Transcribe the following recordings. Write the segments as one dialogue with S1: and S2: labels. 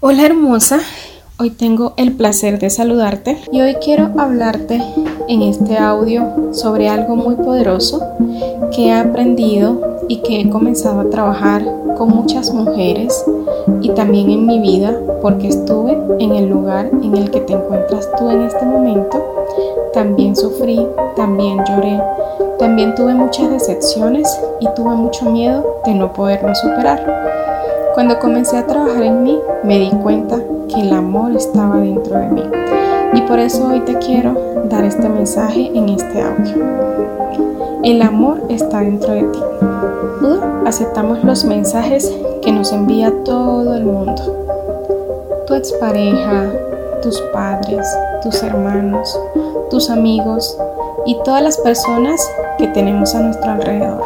S1: Hola hermosa, hoy tengo el placer de saludarte y hoy quiero hablarte en este audio sobre algo muy poderoso que he aprendido y que he comenzado a trabajar con muchas mujeres y también en mi vida porque estuve en el lugar en el que te encuentras tú en este momento. También sufrí, también lloré, también tuve muchas decepciones y tuve mucho miedo de no poderlo superar. Cuando comencé a trabajar en mí, me di cuenta que el amor estaba dentro de mí. Y por eso hoy te quiero dar este mensaje en este audio. El amor está dentro de ti. Aceptamos los mensajes que nos envía todo el mundo. Tu expareja, tus padres, tus hermanos, tus amigos y todas las personas que tenemos a nuestro alrededor.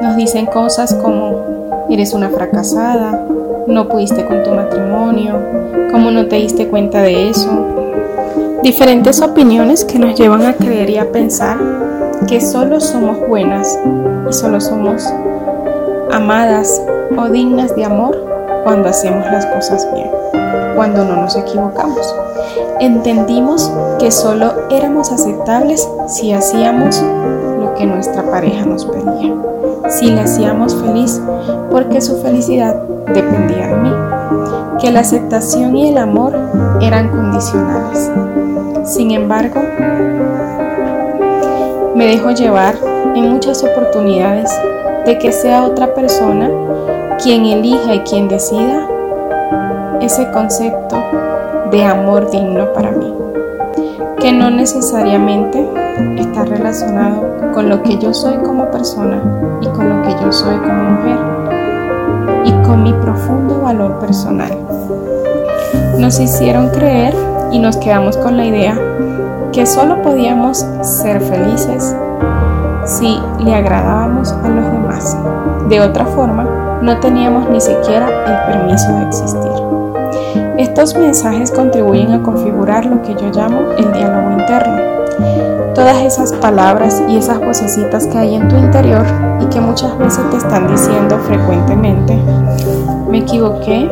S1: Nos dicen cosas como eres una fracasada, no pudiste con tu matrimonio, cómo no te diste cuenta de eso. Diferentes opiniones que nos llevan a creer y a pensar que solo somos buenas y solo somos amadas o dignas de amor cuando hacemos las cosas bien, cuando no nos equivocamos. Entendimos que solo éramos aceptables si hacíamos lo que nuestra pareja nos pedía si le hacíamos feliz, porque su felicidad dependía de mí, que la aceptación y el amor eran condicionales. Sin embargo, me dejo llevar en muchas oportunidades de que sea otra persona quien elija y quien decida ese concepto de amor digno para mí, que no necesariamente está relacionado con lo que yo soy como persona y con lo que yo soy como mujer y con mi profundo valor personal. Nos hicieron creer y nos quedamos con la idea que solo podíamos ser felices si le agradábamos a los demás. De otra forma, no teníamos ni siquiera el permiso de existir. Estos mensajes contribuyen a configurar lo que yo llamo el diálogo interno. Todas esas palabras y esas vocecitas que hay en tu interior y que muchas veces te están diciendo frecuentemente, me equivoqué,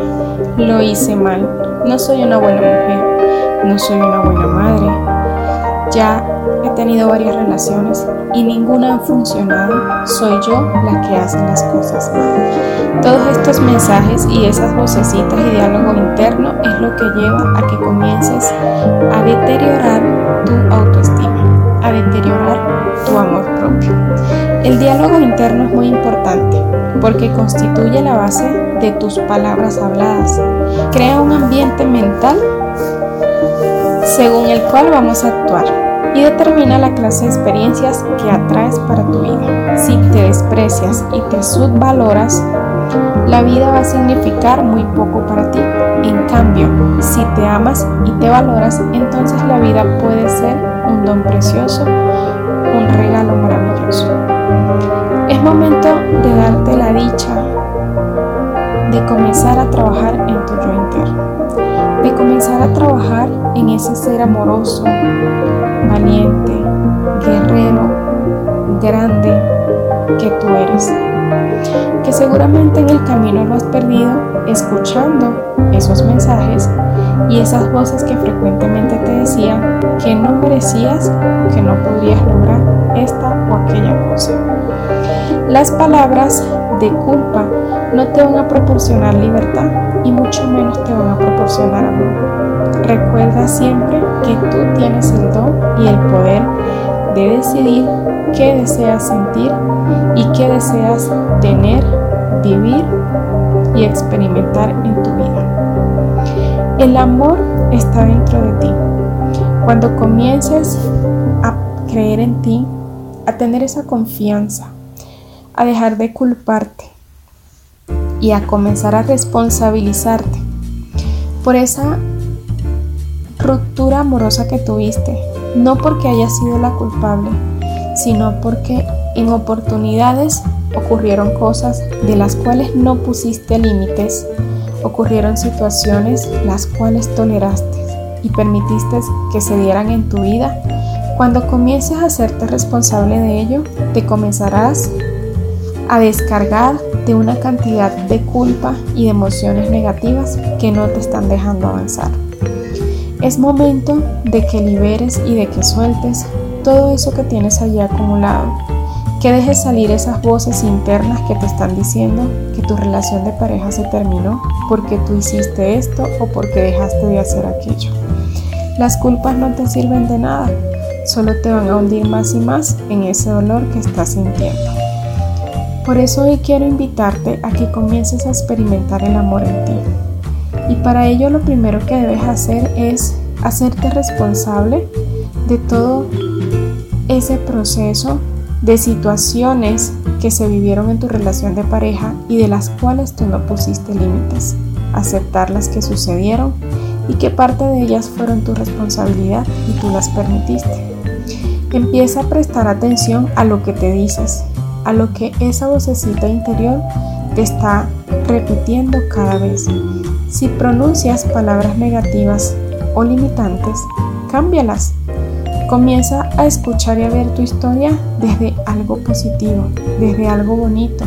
S1: lo hice mal, no soy una buena mujer, no soy una buena madre, ya he tenido varias relaciones y ninguna ha funcionado, soy yo la que hace las cosas. Todos estos mensajes y esas vocecitas y diálogo interno es lo que lleva a que comiences a deteriorar tu autoestima a deteriorar tu amor propio. El diálogo interno es muy importante porque constituye la base de tus palabras habladas. Crea un ambiente mental según el cual vamos a actuar y determina la clase de experiencias que atraes para tu vida. Si te desprecias y te subvaloras, la vida va a significar muy poco para ti. En cambio, si te amas y te valoras, entonces la vida puede ser un don precioso, un regalo maravilloso. Es momento de darte la dicha de comenzar a trabajar en tu yo interno, comenzar a trabajar en ese ser amoroso, valiente, guerrero, grande que tú eres, que seguramente en el camino lo has perdido escuchando esos mensajes y esas voces que frecuentemente te decían que no merecías o que no podrías lograr esta o aquella cosa. Las palabras de culpa no te van a proporcionar libertad Recuerda siempre que tú tienes el don y el poder de decidir qué deseas sentir y qué deseas tener, vivir y experimentar en tu vida. El amor está dentro de ti. Cuando comiences a creer en ti, a tener esa confianza, a dejar de culparte y a comenzar a responsabilizarte por esa ruptura amorosa que tuviste, no porque hayas sido la culpable, sino porque en oportunidades ocurrieron cosas de las cuales no pusiste límites, ocurrieron situaciones las cuales toleraste y permitiste que se dieran en tu vida. Cuando comiences a hacerte responsable de ello, te comenzarás a descargar de una cantidad de culpa y de emociones negativas que no te están dejando avanzar. Es momento de que liberes y de que sueltes todo eso que tienes allí acumulado, que dejes salir esas voces internas que te están diciendo que tu relación de pareja se terminó porque tú hiciste esto o porque dejaste de hacer aquello. Las culpas no te sirven de nada, solo te van a hundir más y más en ese dolor que estás sintiendo. Por eso hoy quiero invitarte a que comiences a experimentar el amor en ti. Y para ello lo primero que debes hacer es hacerte responsable de todo ese proceso de situaciones que se vivieron en tu relación de pareja y de las cuales tú no pusiste límites. Aceptar las que sucedieron y que parte de ellas fueron tu responsabilidad y tú las permitiste. Empieza a prestar atención a lo que te dices, a lo que esa vocecita interior te está repitiendo cada vez. Si pronuncias palabras negativas o limitantes, cámbialas. Comienza a escuchar y a ver tu historia desde algo positivo, desde algo bonito,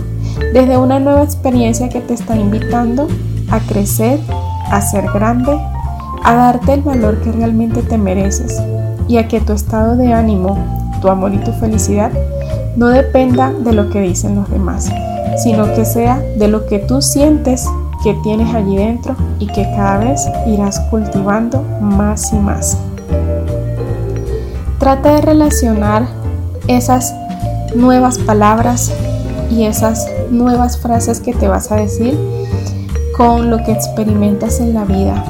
S1: desde una nueva experiencia que te está invitando a crecer, a ser grande, a darte el valor que realmente te mereces y a que tu estado de ánimo, tu amor y tu felicidad no dependa de lo que dicen los demás, sino que sea de lo que tú sientes que tienes allí dentro y que cada vez irás cultivando más y más. Trata de relacionar esas nuevas palabras y esas nuevas frases que te vas a decir con lo que experimentas en la vida.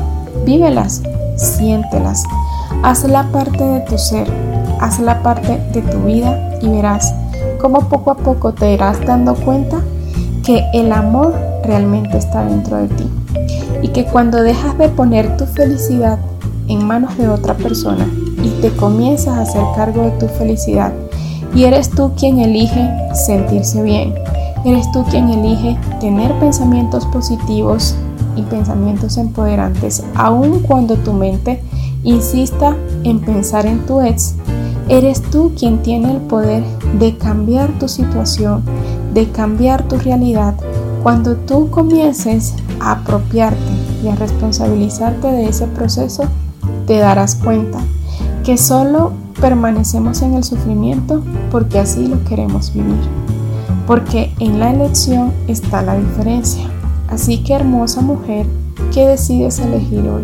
S1: Vívelas, siéntelas, hazla parte de tu ser, hazla parte de tu vida y verás cómo poco a poco te irás dando cuenta que el amor realmente está dentro de ti. Y que cuando dejas de poner tu felicidad en manos de otra persona y te comienzas a hacer cargo de tu felicidad y eres tú quien elige sentirse bien, eres tú quien elige tener pensamientos positivos y pensamientos empoderantes, aun cuando tu mente insista en pensar en tu ex, eres tú quien tiene el poder de cambiar tu situación, de cambiar tu realidad. Cuando tú comiences a apropiarte y a responsabilizarte de ese proceso, te darás cuenta que solo permanecemos en el sufrimiento porque así lo queremos vivir. Porque en la elección está la diferencia. Así que hermosa mujer, ¿qué decides elegir hoy?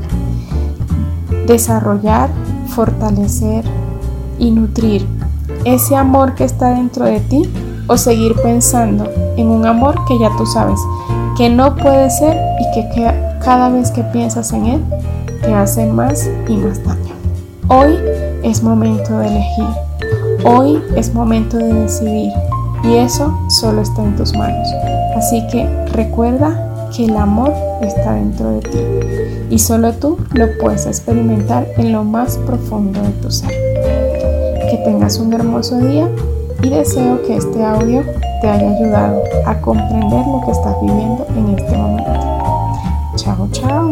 S1: Desarrollar, fortalecer y nutrir ese amor que está dentro de ti o seguir pensando en un amor que ya tú sabes que no puede ser y que cada vez que piensas en él te hace más y más daño. Hoy es momento de elegir. Hoy es momento de decidir. Y eso solo está en tus manos. Así que recuerda que el amor está dentro de ti. Y solo tú lo puedes experimentar en lo más profundo de tu ser. Que tengas un hermoso día y deseo que este audio te haya ayudado a comprender lo que estás viviendo en este momento. Chao, chao.